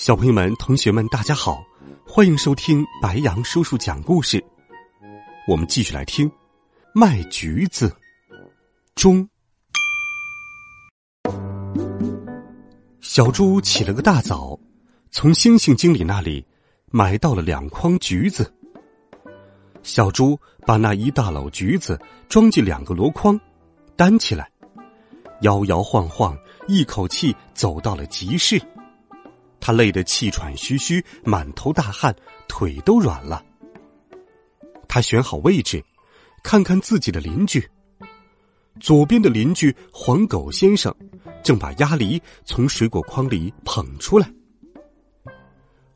小朋友们、同学们，大家好，欢迎收听白羊叔叔讲故事。我们继续来听卖橘子中。小猪起了个大早，从星星经理那里买到了两筐橘子。小猪把那一大篓橘子装进两个箩筐，担起来，摇摇晃晃，一口气走到了集市。他累得气喘吁吁，满头大汗，腿都软了。他选好位置，看看自己的邻居。左边的邻居黄狗先生正把鸭梨从水果筐里捧出来，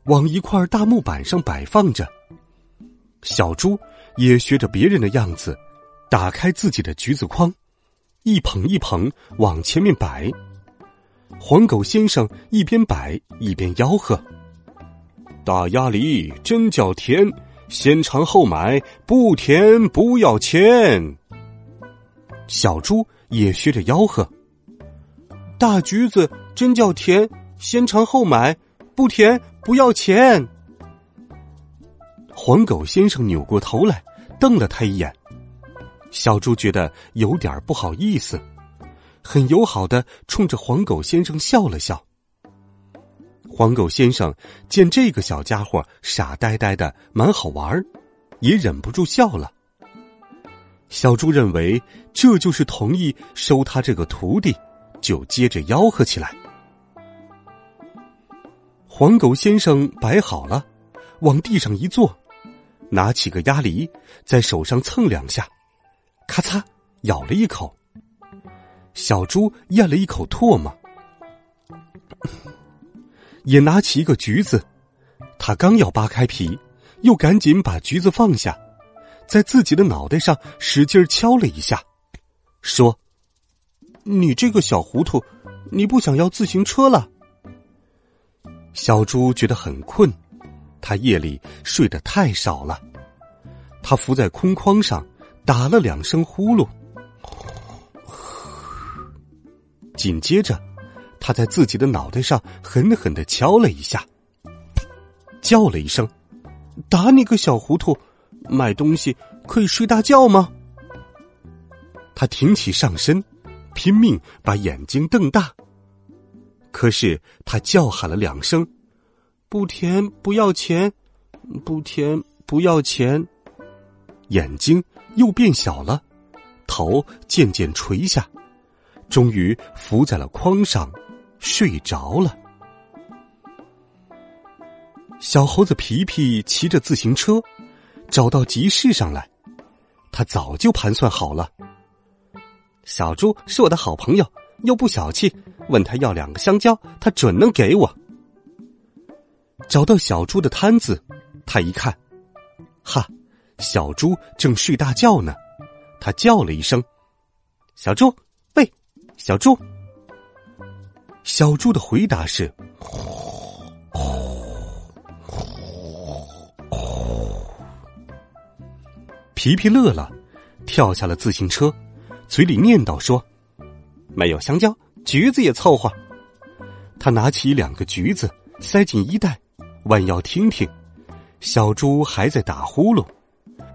往一块大木板上摆放着。小猪也学着别人的样子，打开自己的橘子筐，一捧一捧往前面摆。黄狗先生一边摆一边吆喝：“大鸭梨真叫甜，先尝后买，不甜不要钱。”小猪也学着吆喝：“大橘子真叫甜，先尝后买，不甜不要钱。”黄狗先生扭过头来瞪了他一眼，小猪觉得有点不好意思。很友好的冲着黄狗先生笑了笑。黄狗先生见这个小家伙傻呆呆的，蛮好玩也忍不住笑了。小猪认为这就是同意收他这个徒弟，就接着吆喝起来。黄狗先生摆好了，往地上一坐，拿起个鸭梨，在手上蹭两下，咔嚓咬了一口。小猪咽了一口唾沫，也拿起一个橘子，他刚要扒开皮，又赶紧把橘子放下，在自己的脑袋上使劲敲了一下，说：“你这个小糊涂，你不想要自行车了？”小猪觉得很困，他夜里睡得太少了，他伏在空筐上，打了两声呼噜。紧接着，他在自己的脑袋上狠狠的敲了一下，叫了一声：“打你个小糊涂！买东西可以睡大觉吗？”他挺起上身，拼命把眼睛瞪大。可是他叫喊了两声：“不甜不要钱，不甜不要钱。”眼睛又变小了，头渐渐垂下。终于伏在了筐上，睡着了。小猴子皮皮骑着自行车，找到集市上来。他早就盘算好了。小猪是我的好朋友，又不小气，问他要两个香蕉，他准能给我。找到小猪的摊子，他一看，哈，小猪正睡大觉呢。他叫了一声：“小猪。”小猪，小猪的回答是：“皮皮乐了，跳下了自行车，嘴里念叨说：‘没有香蕉，橘子也凑合。’他拿起两个橘子，塞进衣袋，弯腰听听，小猪还在打呼噜。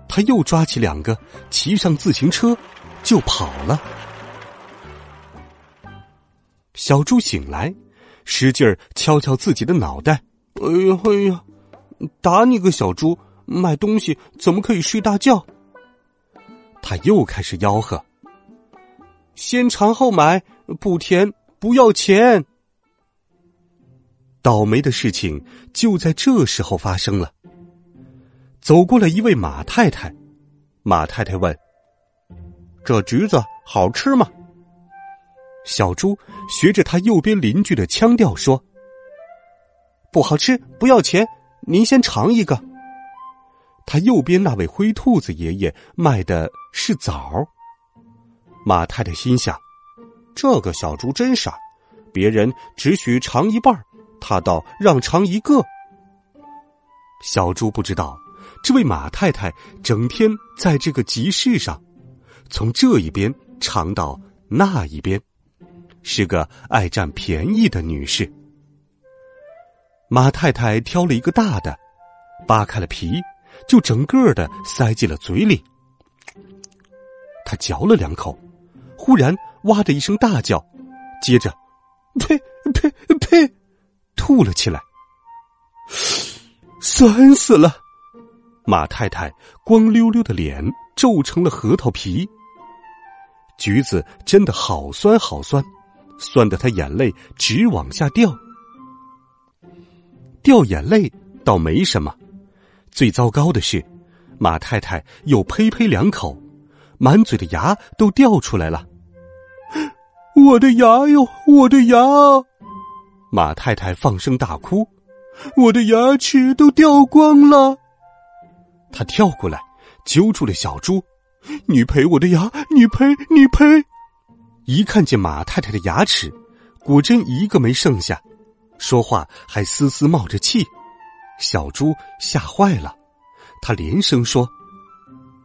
他又抓起两个，骑上自行车，就跑了。”小猪醒来，使劲儿敲敲自己的脑袋。哎呀哎呀！打你个小猪！买东西怎么可以睡大觉？他又开始吆喝：“先尝后买，不甜不要钱。”倒霉的事情就在这时候发生了。走过了一位马太太，马太太问：“这橘子好吃吗？”小猪学着他右边邻居的腔调说：“不好吃，不要钱，您先尝一个。他右边那位灰兔子爷爷卖的是枣。马太太心想：这个小猪真傻，别人只许尝一半，他倒让尝一个。小猪不知道，这位马太太整天在这个集市上，从这一边尝到那一边，是个爱占便宜的女士。马太太挑了一个大的，扒开了皮，就整个的塞进了嘴里。他嚼了两口，忽然哇的一声大叫，接着，呸呸呸，吐了起来。酸死了！马太太光溜溜的脸皱成了核桃皮。橘子真的好酸好酸，酸的他眼泪直往下掉。掉眼泪倒没什么，最糟糕的是，马太太又呸呸两口，满嘴的牙都掉出来了。我的牙哟，我的牙！马太太放声大哭。我的牙齿都掉光了。他跳过来，揪住了小猪：“你赔我的牙，你赔，你赔！”一看见马太太的牙齿，果真一个没剩下，说话还丝丝冒着气。小猪吓坏了，他连声说：“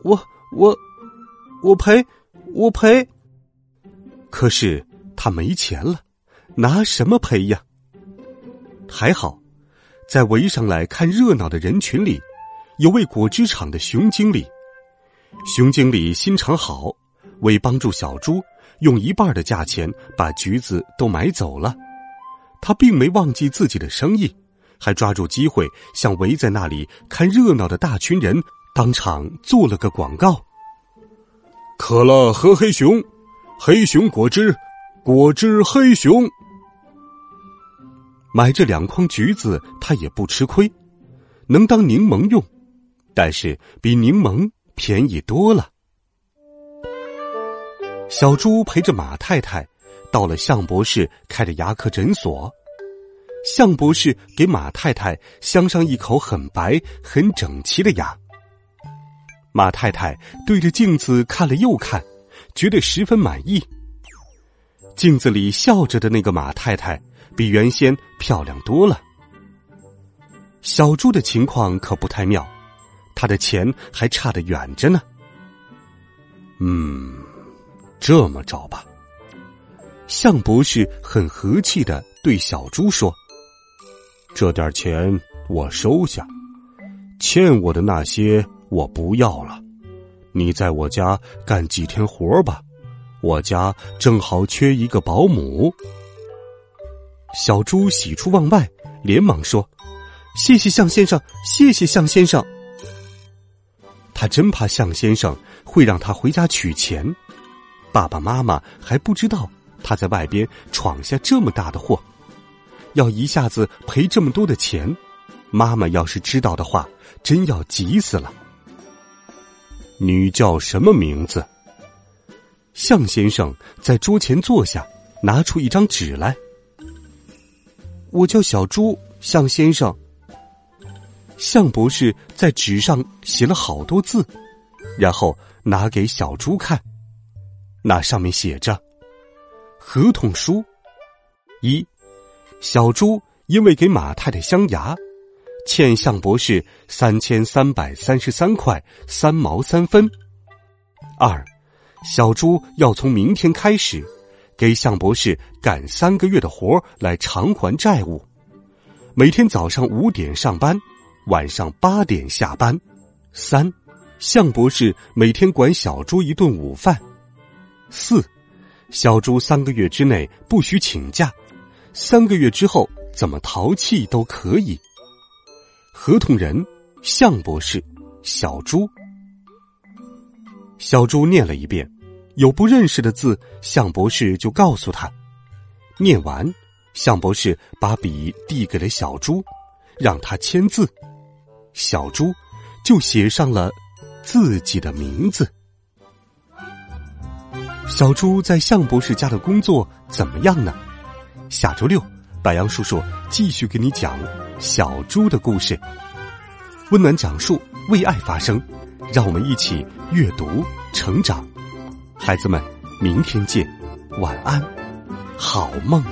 我我我赔，我赔。”可是他没钱了，拿什么赔呀？还好。在围上来看热闹的人群里，有位果汁厂的熊经理。熊经理心肠好，为帮助小猪，用一半的价钱把橘子都买走了。他并没忘记自己的生意，还抓住机会向围在那里看热闹的大群人当场做了个广告：“可乐喝黑熊，黑熊果汁，果汁黑熊。”买这两筐橘子，他也不吃亏，能当柠檬用，但是比柠檬便宜多了。小猪陪着马太太到了向博士开的牙科诊所，向博士给马太太镶上一口很白、很整齐的牙。马太太对着镜子看了又看，觉得十分满意。镜子里笑着的那个马太太。比原先漂亮多了。小猪的情况可不太妙，他的钱还差得远着呢。嗯，这么着吧，向博士很和气的对小猪说：“这点钱我收下，欠我的那些我不要了。你在我家干几天活吧，我家正好缺一个保姆。”小猪喜出望外，连忙说：“谢谢向先生，谢谢向先生。”他真怕向先生会让他回家取钱，爸爸妈妈还不知道他在外边闯下这么大的祸，要一下子赔这么多的钱，妈妈要是知道的话，真要急死了。你叫什么名字？向先生在桌前坐下，拿出一张纸来。我叫小猪，向先生。向博士在纸上写了好多字，然后拿给小猪看。那上面写着：“合同书一，小猪因为给马太太镶牙，欠向博士三千三百三十三块三毛三分。二，小猪要从明天开始。”给向博士干三个月的活来偿还债务，每天早上五点上班，晚上八点下班。三，向博士每天管小猪一顿午饭。四，小猪三个月之内不许请假，三个月之后怎么淘气都可以。合同人：向博士，小猪。小猪念了一遍。有不认识的字，向博士就告诉他。念完，向博士把笔递给了小猪，让他签字。小猪就写上了自己的名字。小猪在向博士家的工作怎么样呢？下周六，白杨叔叔继续给你讲小猪的故事，温暖讲述，为爱发声，让我们一起阅读成长。孩子们，明天见，晚安，好梦。